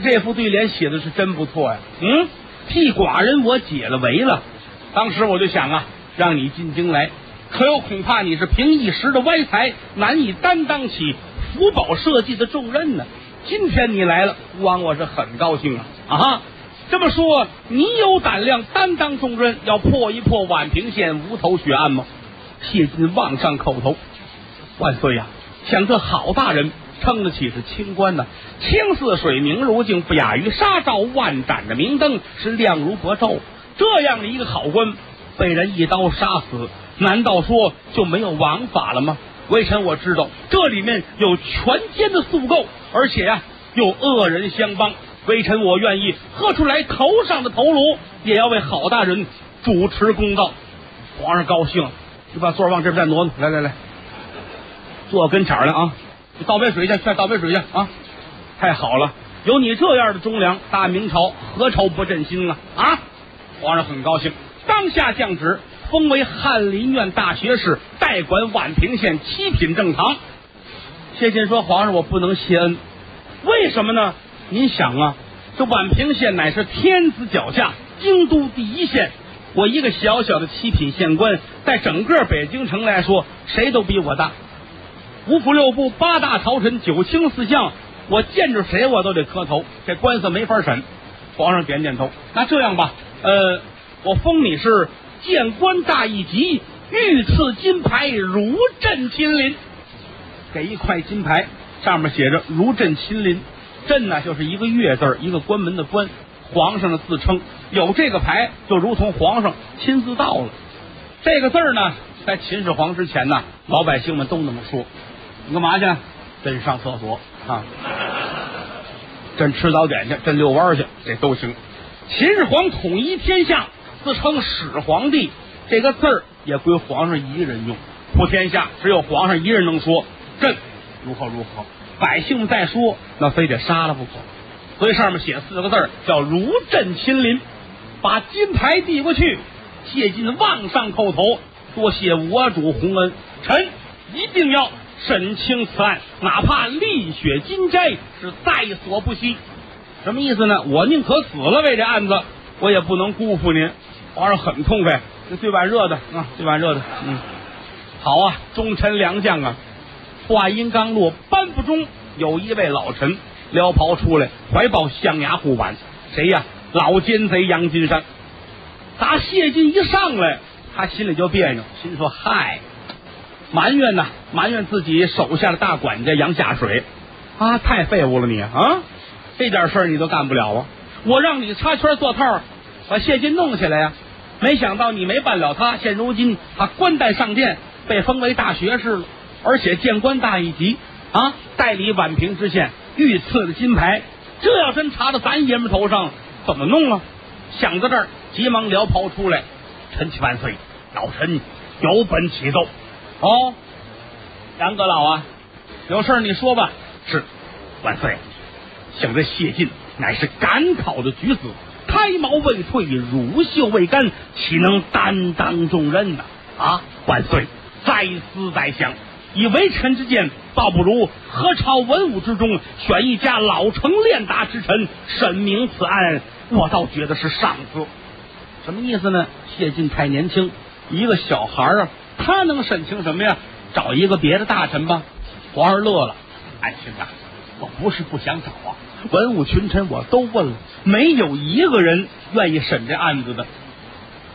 这副对联写的是真不错呀。嗯，替寡人我解了围了。当时我就想啊，让你进京来，可又恐怕你是凭一时的歪才，难以担当起福宝社稷的重任呢。今天你来了，孤王我是很高兴啊啊！这么说，你有胆量担当重任，要破一破宛平县无头血案吗？谢晋望上叩头，万岁呀！想这好大人称得起是清官呢，清似水，明如镜，不亚于纱照万盏的明灯，是亮如薄昼。这样的一个好官，被人一刀杀死，难道说就没有王法了吗？微臣我知道，这里面有权奸的宿构，而且呀，有恶人相帮。微臣我愿意喝出来头上的头颅，也要为郝大人主持公道。皇上高兴，就把座往这边再挪挪。来来来，坐我跟前来啊！倒杯水去，快倒杯水去啊！太好了，有你这样的忠良，大明朝何愁不振兴啊？啊！皇上很高兴，当下降旨，封为翰林院大学士，代管宛平县七品正堂。谢晋说：“皇上，我不能谢恩，为什么呢？”您想啊，这宛平县乃是天子脚下，京都第一县。我一个小小的七品县官，在整个北京城来说，谁都比我大。五府六部、八大朝臣、九卿四相，我见着谁我都得磕头。这官司没法审。皇上点点头，那这样吧，呃，我封你是谏官大一级，御赐金牌，如朕亲临。给一块金牌，上面写着“如朕亲临”。朕呢，就是一个月字一个关门的关，皇上的自称。有这个牌，就如同皇上亲自到了。这个字呢，在秦始皇之前呢，老百姓们都那么说。你干嘛去？朕上厕所啊！朕吃早点去，朕遛弯去，这都行。秦始皇统一天下，自称始皇帝，这个字儿也归皇上一个人用。普天下只有皇上一人能说朕如何如何。百姓们再说，那非得杀了不可，所以上面写四个字叫“如朕亲临”。把金牌递过去，谢晋望上叩头，多谢我主洪恩，臣一定要审清此案，哪怕沥血金斋，是在所不惜。什么意思呢？我宁可死了为这案子，我也不能辜负您。皇上很痛快，这这碗热的啊，这碗热的，嗯，好啊，忠臣良将啊。话音刚落，班府中有一位老臣撩袍出来，怀抱象牙护板。谁呀？老奸贼杨金山。打谢晋一上来，他心里就别扭，心说：“嗨，埋怨呐，埋怨自己手下的大管家杨下水啊，太废物了你啊！这点事儿你都干不了啊！我让你插圈做套，把谢晋弄起来呀！没想到你没办了他，现如今他官带上殿，被封为大学士了。”而且见官大一级啊，代理宛平知县，御赐的金牌，这要真查到咱爷们头上，怎么弄啊？想到这儿，急忙撩袍出来，臣启万岁，老臣有本启奏。哦，杨阁老啊，有事你说吧。是，万岁，想这谢晋乃是赶考的举子，胎毛未退，乳臭未干，岂能担当重任呢？啊，万岁，再思再想。以为臣之见，倒不如何朝文武之中选一家老成练达之臣审明此案，我倒觉得是上策。什么意思呢？谢晋太年轻，一个小孩啊，他能审清什么呀？找一个别的大臣吧。皇上乐了，爱卿啊，我不是不想找啊，文武群臣我都问了，没有一个人愿意审这案子的。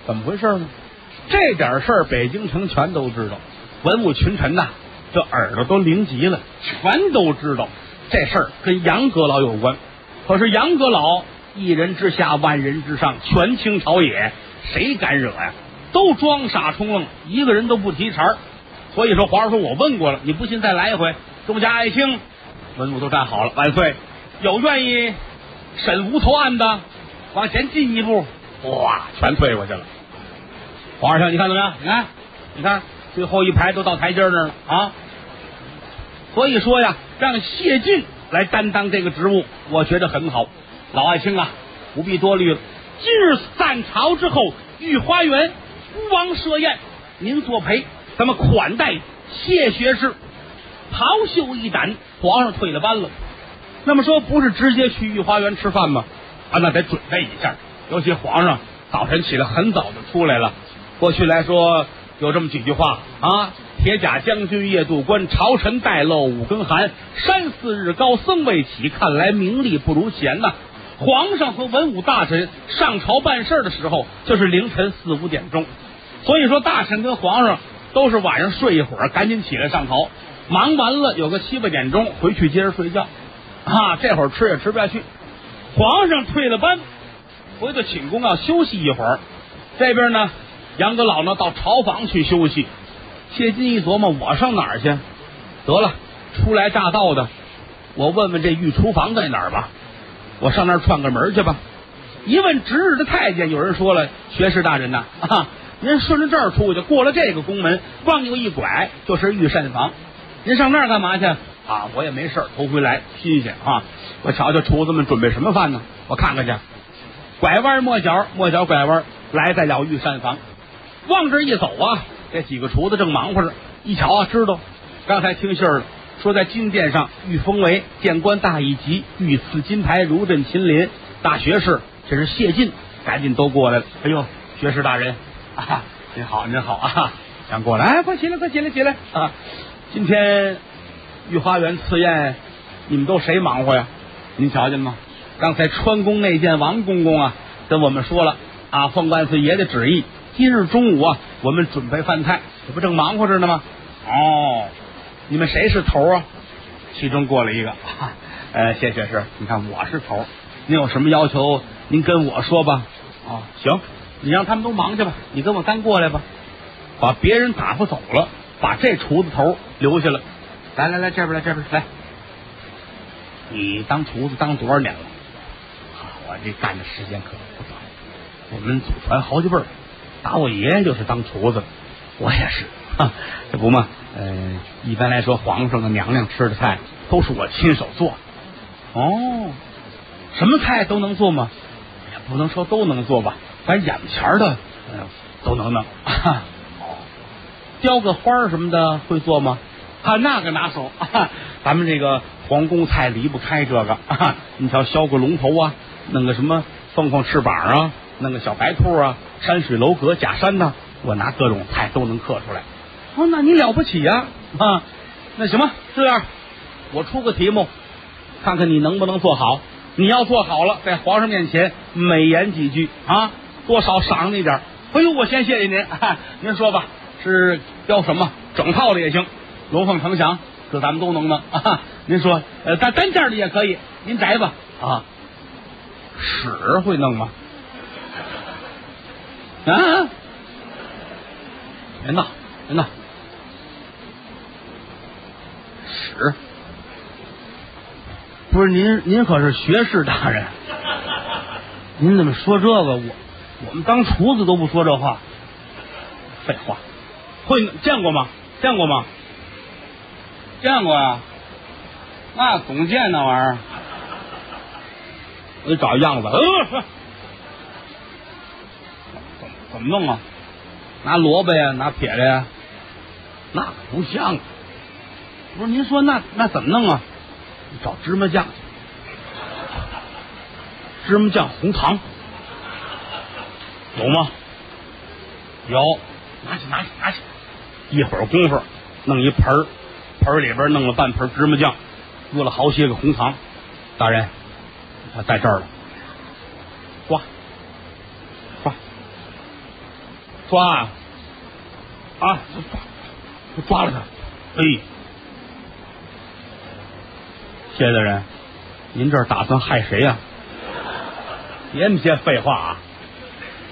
怎么回事呢？这点事儿北京城全都知道，文武群臣呐。这耳朵都灵极了，全都知道这事儿跟杨阁老有关。可是杨阁老一人之下，万人之上，权倾朝野，谁敢惹呀？都装傻充愣，一个人都不提茬儿。所以说，皇上说我问过了，你不信再来一回。众家爱卿，文武都站好了。万岁，有愿意审无头案的，往前进一步。哇，全退过去了。皇上，你看怎么样？你看，你看，最后一排都到台阶那儿了啊！所以说呀，让谢晋来担当这个职务，我觉得很好。老爱卿啊，不必多虑了。今日散朝之后，御花园孤王设宴，您作陪，咱们款待谢学士。袍袖一展，皇上退了班了。那么说不是直接去御花园吃饭吗？啊，那得准备一下。尤其皇上早晨起来很早就出来了。过去来说有这么几句话啊：铁甲将军夜渡关，朝臣待漏五更寒，山寺日高僧未起，看来名利不如闲呐。皇上和文武大臣上朝办事的时候，就是凌晨四五点钟。所以说，大臣跟皇上都是晚上睡一会儿，赶紧起来上朝。忙完了有个七八点钟回去接着睡觉。啊，这会儿吃也吃不下去。皇上退了班，回到寝宫要休息一会儿。这边呢，杨阁老呢到朝房去休息。谢金一琢磨，我上哪儿去？得了，初来乍到的，我问问这御厨房在哪儿吧。我上那儿串个门去吧。一问值日的太监，有人说了：“学士大人呐，啊，您顺着这儿出去，过了这个宫门，往右一拐就是御膳房。您上那儿干嘛去？啊，我也没事儿头回来，新鲜啊！我瞧瞧厨子们准备什么饭呢？我看看去。拐弯抹角，抹角拐弯，来在了御膳房。往这一走啊，这几个厨子正忙活着。一瞧啊，知道刚才听信儿了。说在金殿上御封为谏官大一级，御赐金牌如朕亲临大学士，这是谢晋，赶紧都过来了。哎呦，学士大人，啊，您好，您好啊，想过来，快起来，快起来，起来啊！今天御花园赐宴，你们都谁忙活呀？您瞧见吗？刚才川宫内监王公公啊，跟我们说了啊，奉万岁爷的旨意，今日中午啊，我们准备饭菜，这不正忙活着呢吗？哦。你们谁是头啊？其中过来一个，呃，谢学士，你看我是头，您有什么要求，您跟我说吧。啊，行，你让他们都忙去吧，你跟我单过来吧。把别人打发走了，把这厨子头留下了。来来来，这边来，这边来。你当厨子当多少年了？我这干的时间可不短，我们祖传好几辈儿，打我爷爷就是当厨子，我也是，这不嘛。呃，一般来说，皇上和娘娘吃的菜都是我亲手做。哦，什么菜都能做吗？也不能说都能做吧，反正眼前的嗯都能弄。哦，雕个花什么的会做吗？啊，那个拿手。咱们这个皇宫菜离不开这个。你瞧，削个龙头啊，弄个什么凤凰翅膀啊，弄个小白兔啊，山水楼阁假山呐，我拿各种菜都能刻出来。哦，那你了不起呀！啊，那行吧，这样，我出个题目，看看你能不能做好。你要做好了，在皇上面前美言几句啊，多少赏你点哎呦，我先谢谢您，您说吧，是雕什么？整套的也行，龙凤呈祥，这咱们都能弄 啊。您说，呃，单单件的也可以，您摘吧。啊，屎会弄吗？啊，别闹，别闹。屎！不是您，您可是学士大人，您怎么说这个？我我们当厨子都不说这话。废话，会见过吗？见过吗？见过呀，那总见那玩意儿。我得找样子。呃，怎怎么弄啊？拿萝卜呀，拿撇子呀？那可不像。不是您说那那怎么弄啊？找芝麻酱，芝麻酱红糖有吗？有，拿去拿去拿去！一会儿功夫，弄一盆儿，盆里边弄了半盆芝麻酱，搁了好些个红糖。大人，他在这儿了，抓抓抓啊！啊，抓抓了他！哎。谢大人，您这打算害谁呀？别那么些废话啊！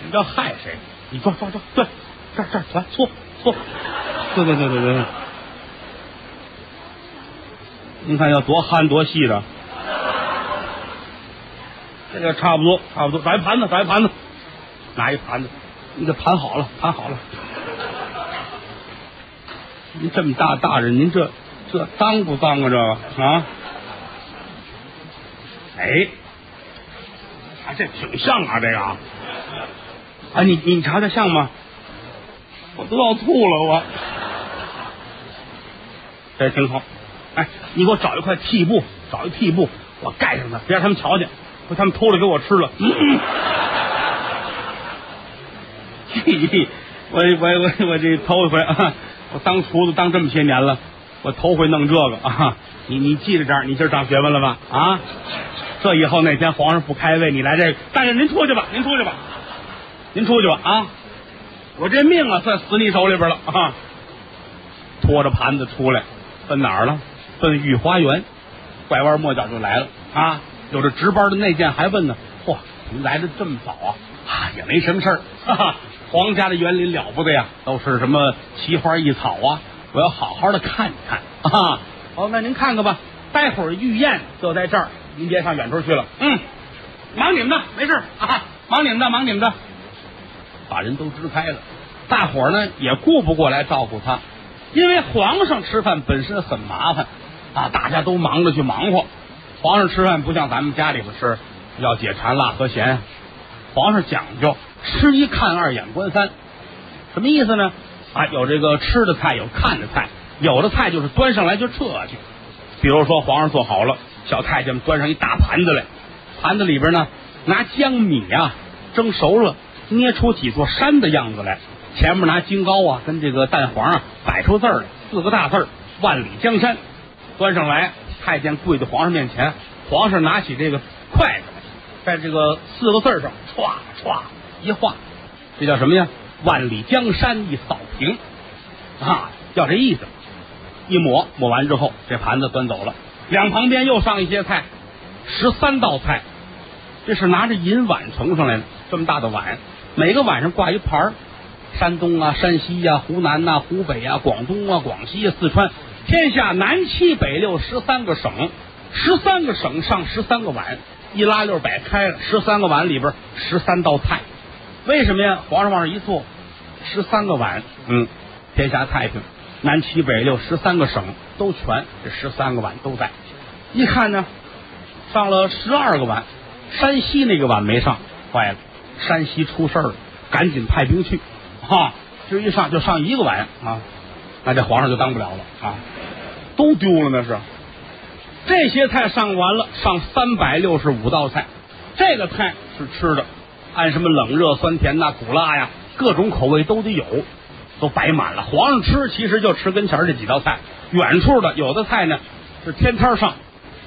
你要害谁？你抓抓抓，对，这这来搓搓，对对对对对。您看要多憨多细的，这个差不多差不多，摆盘子摆盘子，拿一盘子，你得盘好了盘好了。您这么大大人，您这这脏不脏啊？这个啊？哎，啊，这挺像啊，这个啊，你你查查像吗？我都要吐了，我。这挺好。哎，你给我找一块屉布，找一屉布，我盖上它，别让他们瞧见，说他们偷了给我吃了。嗯 嘿，我我我我这头一回啊，我当厨子当这么些年了，我头回弄这个啊！你你记着点儿，你今儿长学问了吧？啊，这以后哪天皇上不开胃，你来这个，大人您出去吧，您出去吧，您出去吧啊！我这命啊，算死你手里边了啊！拖着盘子出来，奔哪儿了？奔御花园，拐弯抹角就来了啊！有这值班的内监还问呢，嚯，您来的这么早啊？啊，也没什么事儿，哈哈。皇家的园林了不得呀，都是什么奇花异草啊，我要好好的看一看啊。哦，那您看看吧，待会儿御宴就在这儿，您别上远处去了。嗯，忙你们的，没事啊，忙你们的，忙你们的。把人都支开了，大伙儿呢也顾不过来照顾他，因为皇上吃饭本身很麻烦啊，大家都忙着去忙活。皇上吃饭不像咱们家里边吃，要解馋辣和咸，皇上讲究吃一看二眼观三，什么意思呢？啊，有这个吃的菜，有看的菜，有的菜就是端上来就撤去。比如说皇上做好了，小太监们端上一大盘子来，盘子里边呢拿江米啊蒸熟了。捏出几座山的样子来，前面拿金糕啊跟这个蛋黄啊摆出字儿来，四个大字儿“万里江山”，端上来，太监跪在皇上面前，皇上拿起这个筷子，在这个四个字上歘歘一画，这叫什么呀？“万里江山一扫平”，啊，叫这意思。一抹抹完之后，这盘子端走了，两旁边又上一些菜，十三道菜，这是拿着银碗盛上来的，这么大的碗。每个碗上挂一盘儿，山东啊、山西呀、湖南呐、湖北啊、广东啊、广西啊、四川，天下南七北六十三个省，十三个省上十三个碗，一拉溜摆开了，十三个碗里边十三道菜。为什么呀？皇上往上一坐，十三个碗，嗯，天下太平，南七北六十三个省都全，这十三个碗都在。一看呢，上了十二个碗，山西那个碗没上，坏了。山西出事了，赶紧派兵去，哈！这一上就上一个碗啊，那这皇上就当不了了啊，都丢了那是。这些菜上完了，上三百六十五道菜，这个菜是吃的，按什么冷热酸甜呐、苦辣呀，各种口味都得有，都摆满了。皇上吃其实就吃跟前这几道菜，远处的有的菜呢是天天上，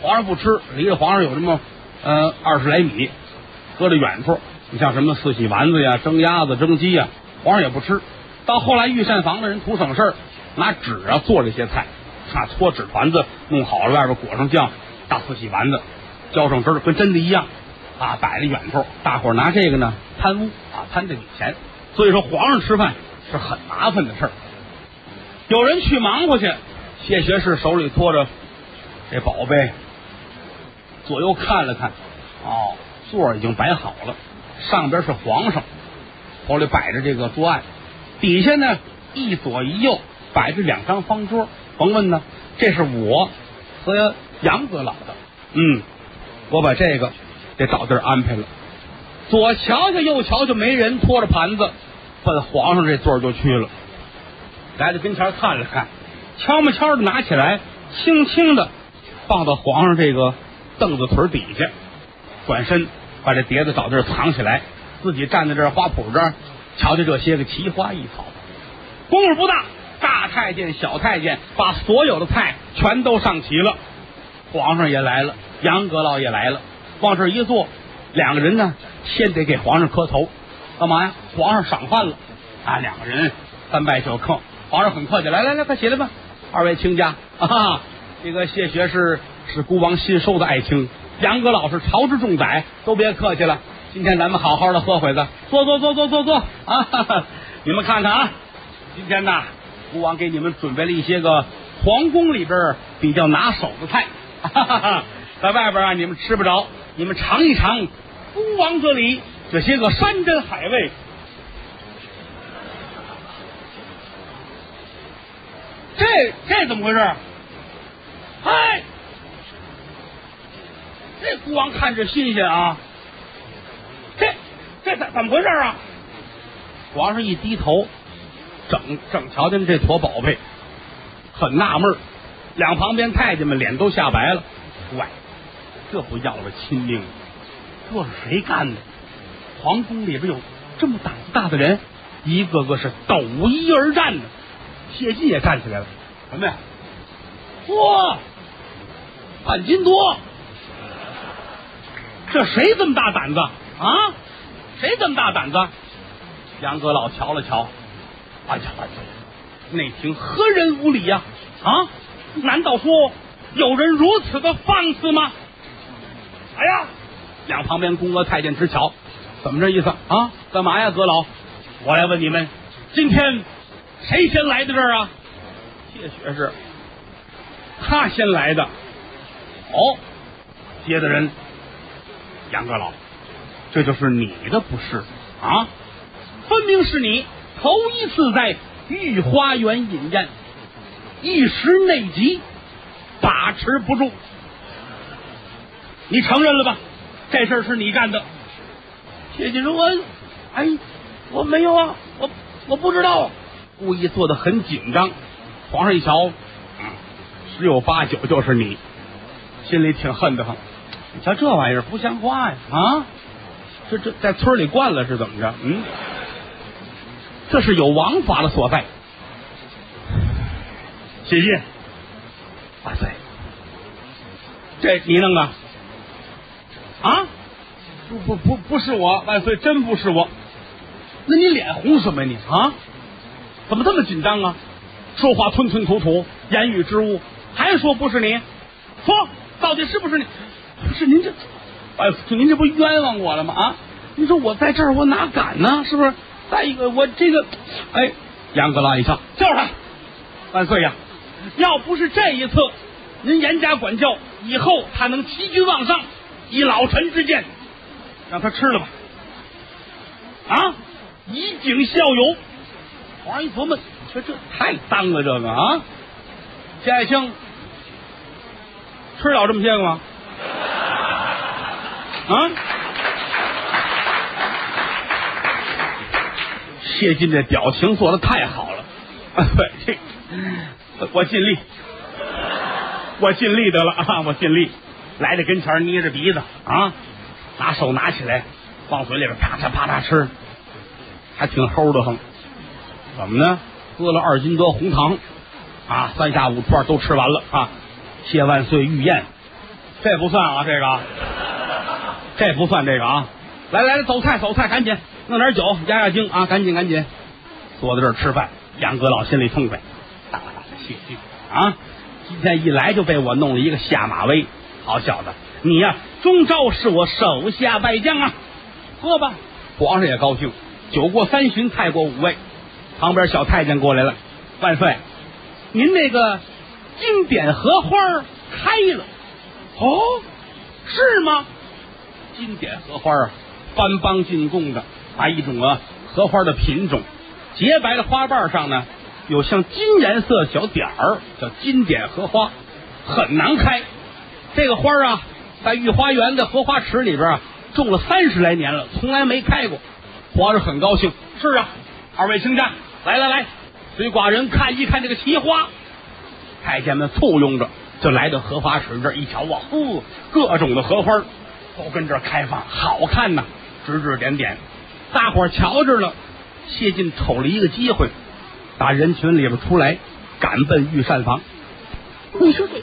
皇上不吃，离着皇上有这么呃二十来米，搁在远处。你像什么四喜丸子呀、蒸鸭子、蒸鸡呀，皇上也不吃。到后来御膳房的人图省事儿，拿纸啊做这些菜，啊搓纸团子弄好了，外边裹上酱，大四喜丸子浇上汁儿，跟真的一样啊，摆在远处，大伙儿拿这个呢贪污啊，贪这笔钱。所以说皇上吃饭是很麻烦的事儿。有人去忙活去，谢学士手里托着这宝贝，左右看了看，哦，座已经摆好了。上边是皇上，头里摆着这个桌案，底下呢一左一右摆着两张方桌。甭问呢，这是我和杨子老的。嗯，我把这个给找地儿安排了。左瞧瞧，右瞧瞧，没人，拖着盘子奔皇上这座就去了。来到跟前看了看，悄么悄的拿起来，轻轻的放到皇上这个凳子腿底下，转身。把这碟子找地儿藏起来，自己站在这花圃这儿，瞧瞧这些个奇花异草。功夫不大，大太监、小太监把所有的菜全都上齐了。皇上也来了，杨阁老也来了，往这一坐，两个人呢，先得给皇上磕头，干嘛呀？皇上赏饭了啊！两个人三拜九叩，皇上很客气，来来来，快起来吧，二位亲家啊！这个谢学士是孤王新收的爱卿。杨阁老是朝之重宰，都别客气了。今天咱们好好的喝会子，坐坐坐坐坐坐啊！你们看看啊，今天呐，孤王给你们准备了一些个皇宫里边比较拿手的菜，哈哈哈在外边啊你们吃不着，你们尝一尝孤王这里这些个山珍海味。这这怎么回事？嗨！这孤王看着新鲜啊，这这怎怎么回事啊？皇上一低头，整整瞧见这坨宝贝，很纳闷两旁边太监们脸都吓白了。喂，这不要了亲命？这是谁干的？皇宫里边有这么胆子大的人，一个个是抖衣而战的。谢晋也站起来了，什么呀？嚯，半斤多！这谁这么大胆子啊？谁这么大胆子？杨阁老瞧了瞧，哎呀，哎呀！内廷何人无礼呀、啊？难道说有人如此的放肆吗？哎呀！两旁边宫娥太监直瞧，怎么这意思啊？干嘛呀，阁老？我来问你们，今天谁先来的这儿啊？谢学士，他先来的。哦，接的人，杨阁老，这就是你的不是啊？分明是你头一次在御花园饮宴，一时内急，把持不住。你承认了吧？这事儿是你干的。谢谢荣恩，哎，我没有啊，我我不知道。”故意做的很紧张。皇上一瞧，嗯，十有八九就是你，心里挺恨得很。瞧这玩意儿不像话呀！啊，这这在村里惯了是怎么着？嗯，这是有王法的所在。谢晋，万岁，这你弄的啊？不不不，不是我，万岁，真不是我。那你脸红什么呀你啊？怎么这么紧张啊？说话吞吞吐吐，言语之物，还说不是你？说到底是不是你？不是您这，哎，您这不冤枉我了吗？啊！你说我在这儿，我哪敢呢？是不是？再一个，我这个，哎，杨阁老一笑，就是他，万岁呀！要不是这一次您严加管教，以后他能齐军往上，以老臣之见，让他吃了吧。啊，以儆效尤。皇上一琢磨，这这太脏了，这个啊，谢爱卿吃了这么些个吗？啊！谢晋这表情做的太好了，对，这我尽力，我尽力得了啊，我尽力。来到跟前，捏着鼻子啊，拿手拿起来，往嘴里边啪嚓啪嚓吃，还挺齁的很。怎么呢？喝了二斤多红糖啊，三下五串都吃完了啊！谢万岁御宴，这不算啊，这个这不算这个啊！来来来，走菜走菜，赶紧弄点酒压压惊啊！赶紧赶紧，坐在这儿吃饭。杨阁老心里痛快，大大的谢谢啊！今天一来就被我弄了一个下马威，好小子，你呀、终朝是我手下败将啊！喝吧，皇上也高兴。酒过三巡，菜过五味。旁边小太监过来了，万岁，您那个金匾荷花开了，哦，是吗？经典荷花啊，番邦进贡的啊一种啊荷花的品种，洁白的花瓣上呢有像金颜色小点儿，叫金点荷花，很难开。这个花啊，在御花园的荷花池里边啊种了三十来年了，从来没开过。皇上很高兴，是啊，二位卿家。来来来，随寡人看一看这个奇花。太监们簇拥着，就来到荷花池这儿一瞧啊，呼，各种的荷花都跟这儿开放，好看呐，指指点点。大伙儿瞧着了，谢晋瞅了一个机会，打人群里边出来，赶奔御膳房。你说这个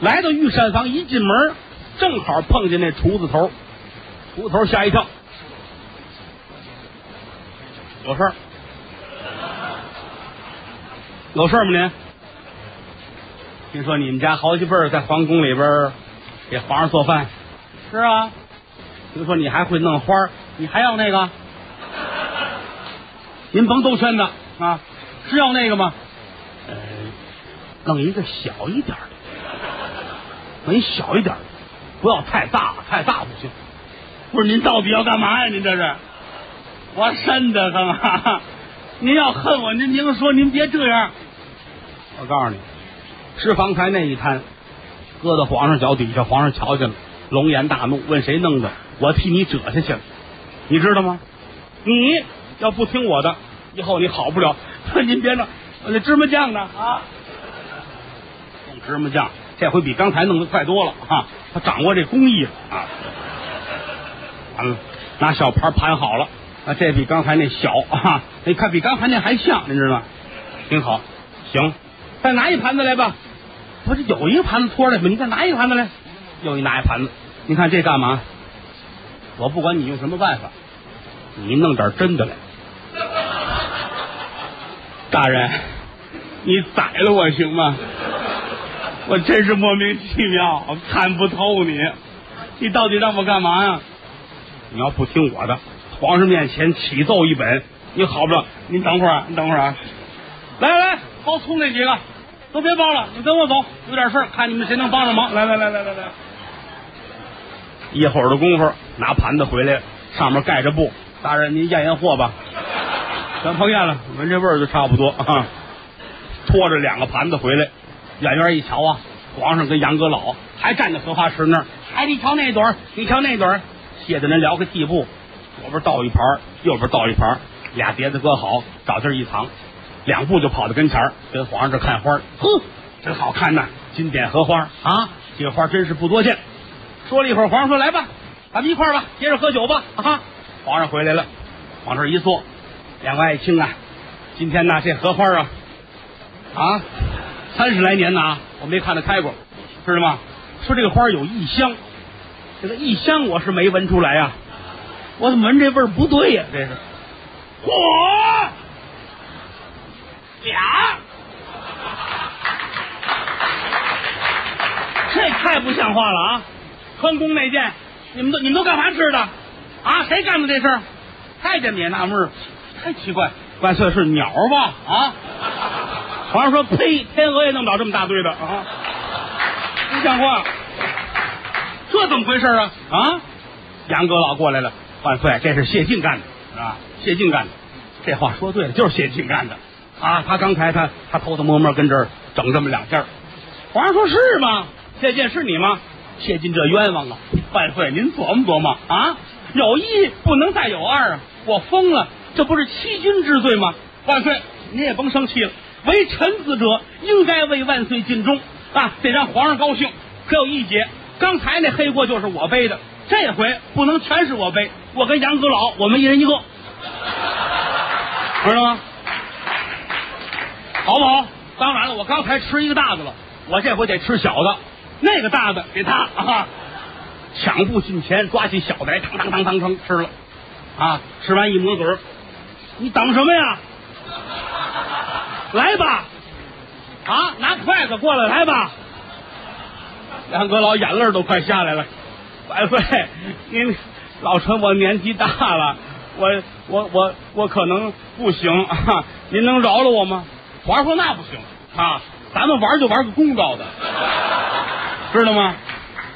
来到御膳房，一进门正好碰见那厨子头，厨子头吓一跳。有事儿？有事儿吗您？听说你们家好几辈儿在皇宫里边儿给皇上做饭？是啊。听说你还会弄花，你还要那个？您甭兜圈子啊！是要那个吗？呃，弄一个小一点的，弄一小一点的，不要太大，太大不行。不是您到底要干嘛呀？您这是？我瘆得慌啊！您要恨我，您您说，您别这样。我告诉你，吃方才那一摊，搁到皇上脚底下，皇上瞧见了，龙颜大怒，问谁弄的？我替你折下去了，你知道吗？你要不听我的，以后你好不了。您别弄，那芝麻酱呢啊？用芝麻酱这回比刚才弄的快多了啊！他掌握这工艺了啊！完了，拿小盘盘好了啊，这比刚才那小啊，你看比刚才那还像，您知道吗？挺好，行，再拿一盘子来吧。不是有一个盘子托来吗？你再拿一个盘子来，又一拿一盘子。你看这干嘛？我不管你用什么办法，你弄点真的来。大人，你宰了我行吗？我真是莫名其妙，我看不透你，你到底让我干嘛呀？你要不听我的，皇上面前启奏一本，你好不了。您等会儿，你等会儿啊！来来来，包葱那几个都别包了，你跟我走，有点事儿，看你们谁能帮上忙。来来来来来来，一会儿的功夫，拿盘子回来，上面盖着布。大人，您验验货吧。全碰验了，闻这味儿就差不多啊。拖着两个盘子回来，远远一瞧啊，皇上跟杨阁老还站在荷花池那儿。哎，你瞧那朵儿，你瞧那朵儿，谢的人撩个地步，左边倒一盘，右边倒一盘，俩碟子搁好，找地儿一藏，两步就跑到跟前儿，跟皇上这看花儿。呵，真好看呐，金点荷花啊，这个花真是不多见。说了一会儿，皇上说：“来吧，咱们一块儿吧，接着喝酒吧。”啊，皇上回来了，往这儿一坐。两位爱卿啊，今天呢，这荷花啊，啊，三十来年呐，我没看它开过，知道吗？说这个花有异香，这个异香我是没闻出来呀、我怎么闻这味儿不对呀、这是，嚯，俩，这太不像话了啊！穿宫那件，你们都你们都干嘛吃的？啊，谁干的这事儿？太监们也纳闷儿，太奇怪，万岁是鸟吧？啊！皇上说：“呸，天鹅也弄不了这么大堆的啊，不像话。这怎么回事啊？啊！杨阁老过来了，万岁，这是谢晋干的，是吧？谢晋干的，这话说对了，就是谢晋干的啊！他刚才他他偷偷摸摸跟这儿整这么两件皇上说是吗？这件是你吗？谢晋这冤枉啊！万岁，您琢磨琢磨啊！有一不能再有二啊！我疯了，这不是欺君之罪吗？万岁，您也甭生气了。为臣子者，应该为万岁尽忠啊，得让皇上高兴。可有一节，刚才那黑锅就是我背的，这回不能全是我背。我跟杨阁老，我们一人一个，知道吗？好不好？当然了，我刚才吃一个大的了，我这回得吃小的，那个大的给他啊！抢步进前，抓起小的来，当当当当当吃了，啊！吃完一抹嘴，你等什么呀？来吧，啊！拿筷子过来，来吧！杨阁老眼泪都快下来了。万岁，您老臣我年纪大了，我我我我可能不行啊，您能饶了我吗？皇上说那不行啊，咱们玩就玩个公道的，知道吗？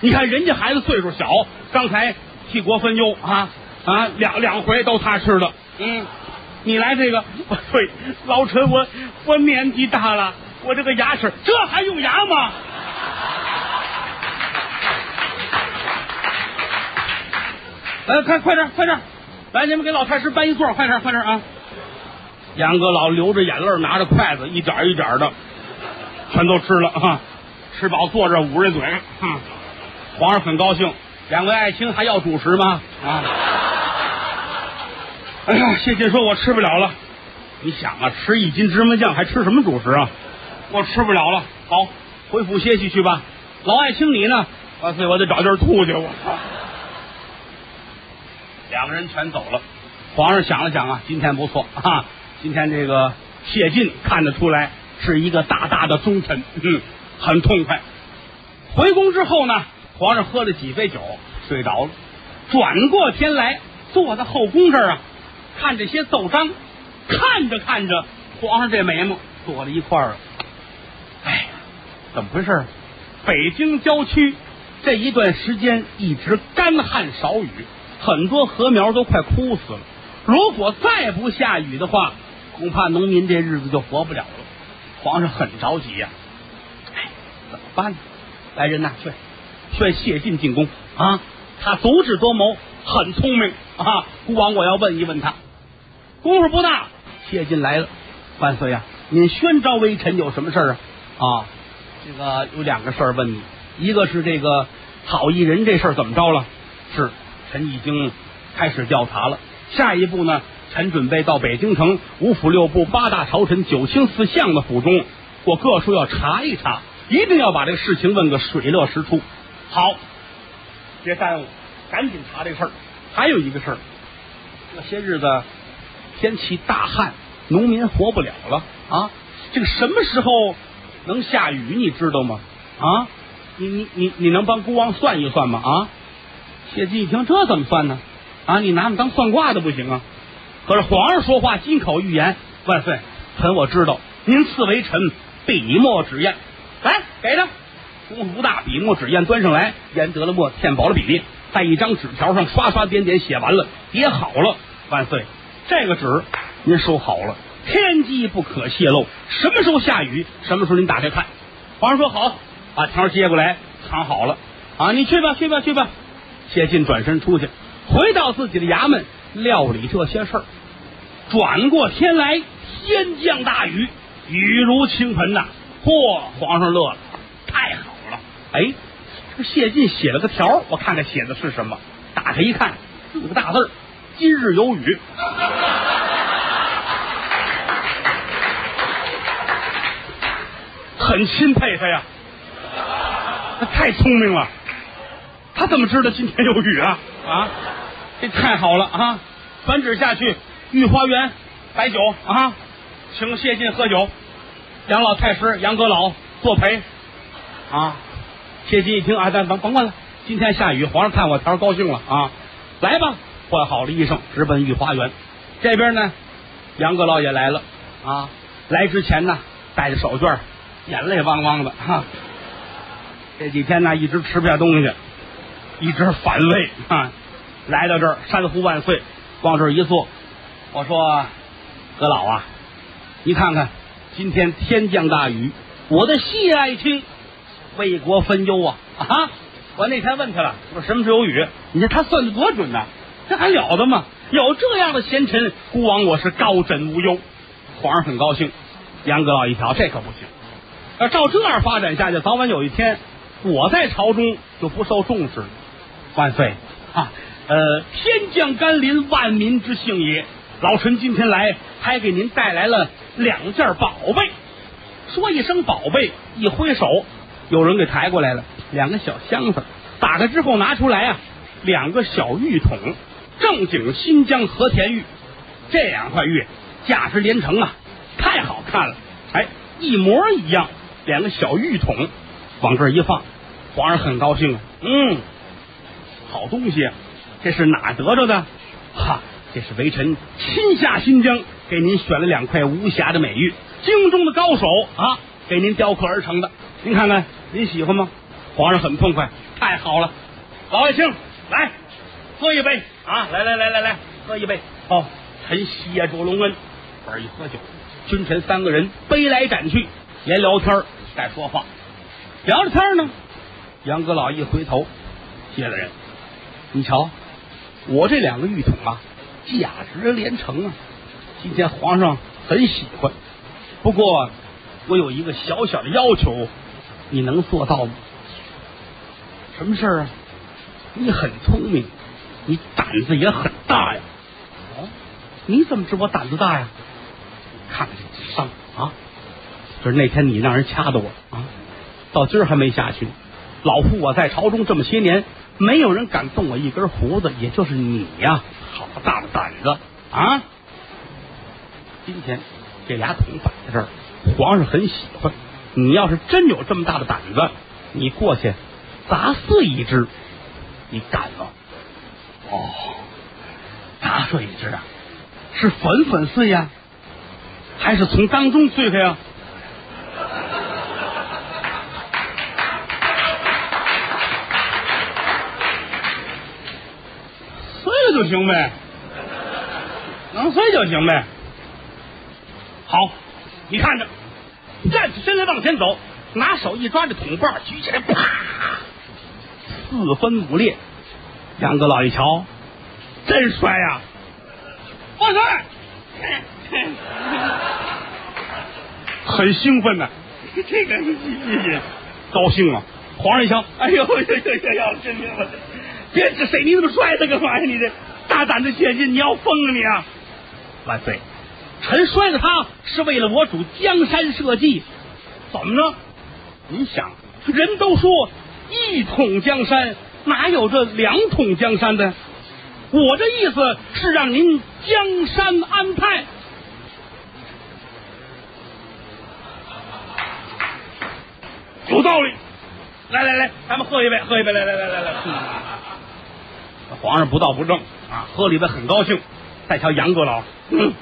你看人家孩子岁数小，刚才替国分忧啊啊，两两回都他吃的，嗯，你来这个，万岁，老臣我我年纪大了，我这个牙齿这还用牙吗？来，快快点，快点！来，你们给老太师搬一座，快点，快点啊！杨阁老流着眼泪，拿着筷子，一点一点的，全都吃了啊！吃饱坐着捂着嘴，皇上很高兴。两位爱卿还要主食吗？啊！哎呀，谢谢说：“我吃不了了。”你想啊，吃一斤芝麻酱还吃什么主食啊？我吃不了了。好，回府歇息去吧。老爱卿你呢？万岁，我得找地儿吐去。我！两个人全走了。皇上想了想啊，今天不错啊，今天这个谢晋看得出来是一个大大的忠臣，嗯，很痛快。回宫之后呢，皇上喝了几杯酒，睡着了。转过天来，坐在后宫这儿啊，看这些奏章，看着看着，皇上这眉毛坐在一块儿了。哎呀，怎么回事？北京郊区这一段时间一直干旱少雨。很多禾苗都快枯死了。如果再不下雨的话，恐怕农民这日子就活不了了。皇上很着急呀、哎，怎么办呢？来人呐，劝劝谢晋进宫啊！他足智多谋，很聪明啊！孤王，我要问一问他。功夫不大，谢晋来了。万岁呀、您宣召微臣有什么事儿啊？啊，这个有两个事儿问你，一个是这个好艺人这事儿怎么着了？是，臣已经开始调查了。下一步呢，臣准备到北京城五府六部八大朝臣九卿四相的府中，我各处要查一查，一定要把这个事情问个水落石出。好，别耽误，赶紧查这事儿。还有一个事儿，这些日子天气大旱，农民活不了了啊！这个什么时候能下雨？你知道吗？啊，你你你你能帮孤王算一算吗？啊！谢晋一听，这怎么算呢？啊，你拿我当算卦的不行啊！可是皇上说话金口玉言，万岁，臣我知道，您赐为臣笔墨纸砚，来给他，功夫不大，笔墨纸砚端上来，研得了墨，填饱了笔，在一张纸条上刷刷点点写完了，叠好了。万岁，这个纸您收好了，天机不可泄露，什么时候下雨，什么时候您打开看。皇上说好，把条接过来，藏好了。啊，你去吧，去吧，去吧。谢晋转身出去，回到自己的衙门料理这些事儿。转过天来，天降大雨，雨如倾盆呐！嚯，皇上乐了，太好了！哎，这谢晋写了个条，我看看写的是什么。打开一看，四个大字：今日有雨。很钦佩他呀，他太聪明了。他怎么知道今天有雨啊？啊，这太好了啊！传旨下去，御花园摆酒啊，请谢晋喝酒。杨老太师杨阁老作陪啊。谢晋一听啊，咱甭甭管了，今天下雨，皇上看我条高兴了啊，来吧，换好了衣裳，直奔御花园。这边呢，杨阁老也来了啊。来之前呢，带着手绢，眼泪汪汪的哈。这几天呢，一直吃不下东西。一直反胃啊！来到这儿，山呼万岁，往这儿一坐。我说：“阁老啊，你看看，今天天降大雨，我的谢爱卿为国分忧啊！啊！我那天问他了，我说什么时候有雨？你看他算的多准呐！这还了得吗？有这样的贤臣，孤王我是高枕无忧。皇上很高兴。杨阁老一瞧，这可不行，要照这样发展下去，早晚有一天我在朝中就不受重视了。”万岁啊！呃，天降甘霖，万民之幸也。老臣今天来，还给您带来了两件宝贝。说一声宝贝，一挥手，有人给抬过来了，两个小箱子。打开之后拿出来啊，两个小玉桶，正经新疆和田玉。这两块玉价值连城啊，太好看了。哎，一模一样，两个小玉桶往这一放，皇上很高兴啊。嗯。好东西，啊这是哪得着的？哈，这是微臣亲下新疆，给您选了两块无瑕的美玉，京中的高手啊，给您雕刻而成的。您看看，您喜欢吗？皇上很痛快，太好了。老爱卿，来喝一杯啊！来来来来来，喝一杯。哦，臣谢主隆恩。这一喝酒，君臣三个人杯来盏去，连聊天带说话。聊着天呢，杨阁老一回头，谢了人。你瞧，我这两个玉桶啊，价值连城啊！今天皇上很喜欢，不过我有一个小小的要求，你能做到吗？什么事儿啊？你很聪明，你胆子也很大呀！哦，你怎么知我胆子大呀？看看这伤啊！就是那天你让人掐的我啊，到今儿还没下去。老夫我在朝中这么些年。没有人敢动我一根胡子，也就是你呀！好大的胆子啊！今天这俩桶摆在这儿，皇上很喜欢。你要是真有这么大的胆子，你过去砸碎一只，你敢吗？哦，砸碎一只啊？是粉粉碎呀，还是从当中碎开呀？就行呗，能碎就行呗。好，你看着，站起身来往前走，拿手一抓这桶把举起来，啪，四分五裂。杨阁老一瞧，真摔呀！万岁！很兴奋呐，这个高兴啊！皇上一瞧，哎呦呦呦呦，要真命了！别这谁你怎么摔他干嘛呀？你这大胆的接近，你要疯啊你啊！万岁，臣摔了他是为了我主江山社稷。怎么着？您想，人都说一统江山，哪有这两统江山的？我这意思是让您江山安泰。有道理。来来来，咱们喝一杯，喝一杯，来来来来来。皇上不道不正啊，喝了一杯很高兴。再瞧杨阁老，嗯，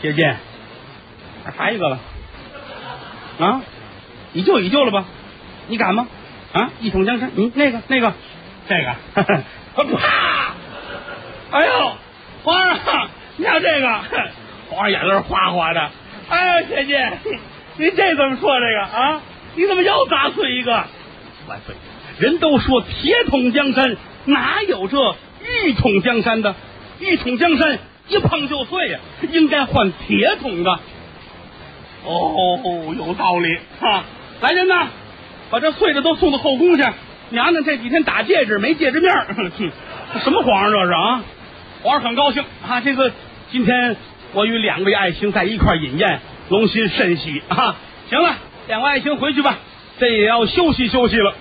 谢晋，还一个了啊？你救你救了吧？你敢吗？啊！一统江山，你那个那个这个，啪！哎呦，皇上，你看这个，皇上眼泪哗哗的。哎呦，谢晋，你这怎么说这个啊？你怎么又砸碎一个？万岁！人都说铁桶江山，哪有这玉桶江山的？玉桶江山一碰就碎呀，应该换铁桶的。哦，有道理啊！来人呐，把这碎的都送到后宫去。娘娘这几天打戒指没戒指面 什么皇上这是啊？皇上很高兴啊！这个今天我与两位爱卿在一块饮宴，龙心甚喜啊！行了，两位爱卿回去吧，这也要休息休息了。